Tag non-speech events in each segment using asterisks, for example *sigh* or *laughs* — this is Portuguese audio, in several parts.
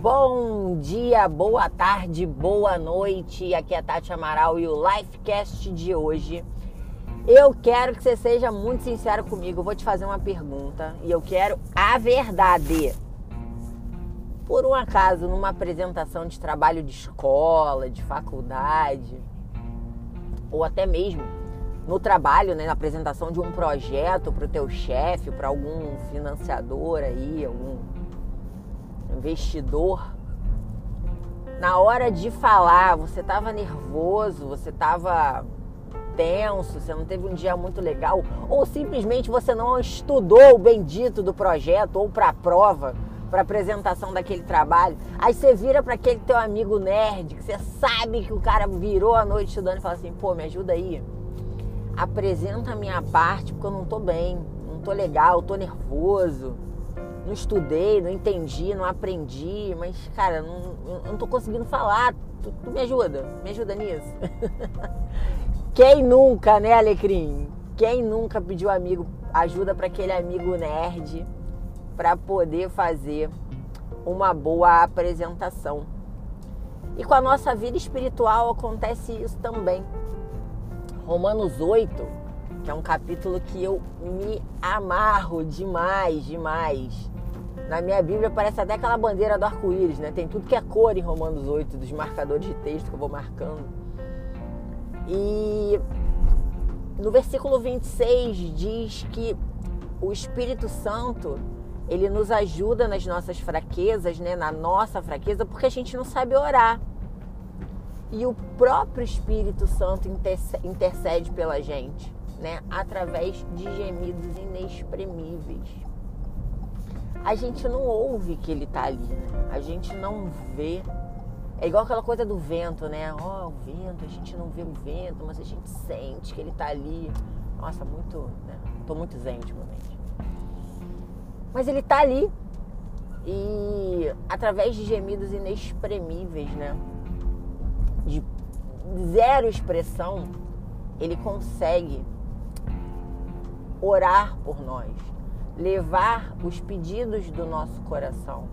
Bom dia, boa tarde, boa noite. Aqui é a Tati Amaral e o Lifecast de hoje. Eu quero que você seja muito sincero comigo. Eu vou te fazer uma pergunta e eu quero a verdade. Por um acaso, numa apresentação de trabalho de escola, de faculdade, ou até mesmo no trabalho, né, na apresentação de um projeto para o teu chefe, para algum financiador aí, algum investidor, na hora de falar, você estava nervoso, você estava tenso, você não teve um dia muito legal, ou simplesmente você não estudou o bendito do projeto ou para a prova, para apresentação daquele trabalho. Aí você vira para aquele teu amigo nerd, que você sabe que o cara virou a noite estudando e fala assim: "Pô, me ajuda aí. Apresenta a minha parte, porque eu não tô bem, não tô legal, tô nervoso." Não estudei, não entendi, não aprendi, mas, cara, não, eu não tô conseguindo falar. Tu, tu me ajuda, me ajuda nisso. *laughs* Quem nunca, né, Alecrim? Quem nunca pediu amigo ajuda para aquele amigo nerd para poder fazer uma boa apresentação? E com a nossa vida espiritual acontece isso também. Romanos 8, que é um capítulo que eu me amarro demais, demais. Na minha Bíblia aparece até aquela bandeira do arco-íris, né? Tem tudo que é cor em Romanos 8, dos marcadores de texto que eu vou marcando. E no versículo 26 diz que o Espírito Santo, ele nos ajuda nas nossas fraquezas, né? Na nossa fraqueza, porque a gente não sabe orar. E o próprio Espírito Santo intercede pela gente, né? Através de gemidos inexprimíveis a gente não ouve que ele tá ali, né? A gente não vê. É igual aquela coisa do vento, né? Ó, oh, o vento, a gente não vê o vento, mas a gente sente que ele tá ali. Nossa, muito. Né? Tô muito zen ultimamente. Mas ele tá ali. E através de gemidos inexprimíveis, né? De zero expressão, ele consegue orar por nós levar os pedidos do nosso coração.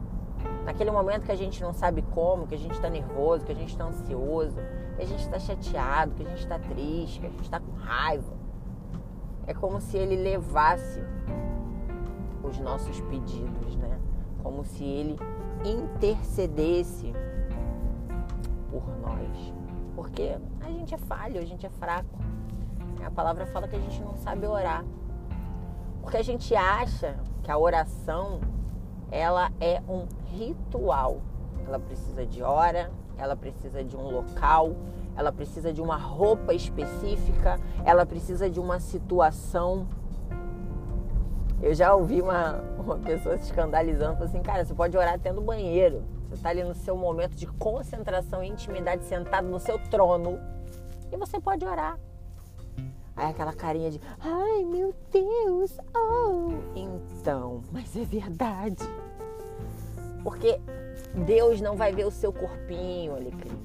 Naquele momento que a gente não sabe como, que a gente está nervoso, que a gente está ansioso, que a gente está chateado, que a gente está triste, que a gente está com raiva. É como se ele levasse os nossos pedidos, né? Como se ele intercedesse por nós. Porque a gente é falho, a gente é fraco. A palavra fala que a gente não sabe orar. Porque a gente acha que a oração ela é um ritual. Ela precisa de hora, ela precisa de um local, ela precisa de uma roupa específica, ela precisa de uma situação. Eu já ouvi uma, uma pessoa se escandalizando, assim, cara, você pode orar até no banheiro. Você está ali no seu momento de concentração e intimidade, sentado no seu trono, e você pode orar. Aí aquela carinha de, ai meu Deus, oh. Então, mas é verdade. Porque Deus não vai ver o seu corpinho, Alecrim.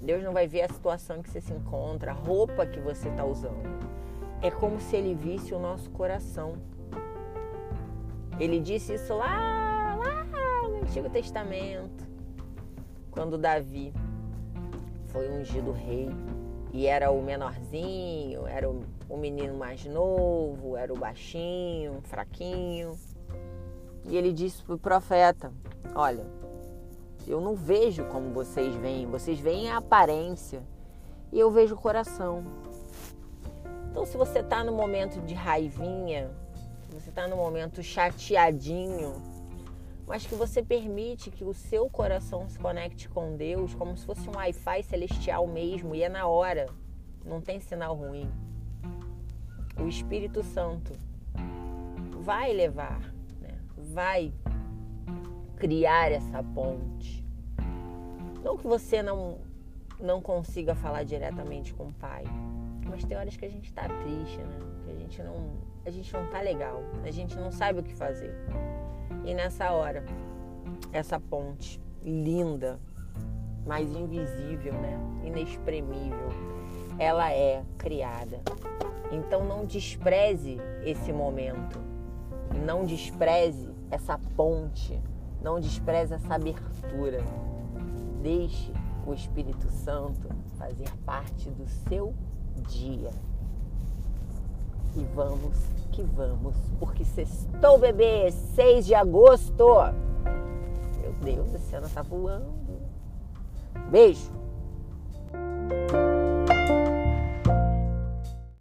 Deus não vai ver a situação que você se encontra, a roupa que você está usando. É como se ele visse o nosso coração. Ele disse isso lá, lá no Antigo Testamento, quando Davi foi ungido rei e era o menorzinho, era o, o menino mais novo, era o baixinho, fraquinho. E ele disse para o profeta: Olha, eu não vejo como vocês veem, vocês veem a aparência e eu vejo o coração. Então, se você está no momento de raivinha, se você está no momento chateadinho, mas que você permite que o seu coração se conecte com Deus como se fosse um Wi-Fi celestial mesmo e é na hora, não tem sinal ruim. O Espírito Santo vai levar, né? vai criar essa ponte. Não que você não, não consiga falar diretamente com o Pai, mas tem horas que a gente está triste, né? Que a gente não, a gente não tá legal, a gente não sabe o que fazer. E nessa hora, essa ponte linda, mas invisível, né? Inexprimível, ela é criada. Então não despreze esse momento. Não despreze essa ponte Não despreze essa abertura. Deixe o Espírito Santo fazer parte do seu dia. E vamos que vamos, porque sextou, bebê, 6 de agosto. Meu Deus, esse ano tá voando. Beijo.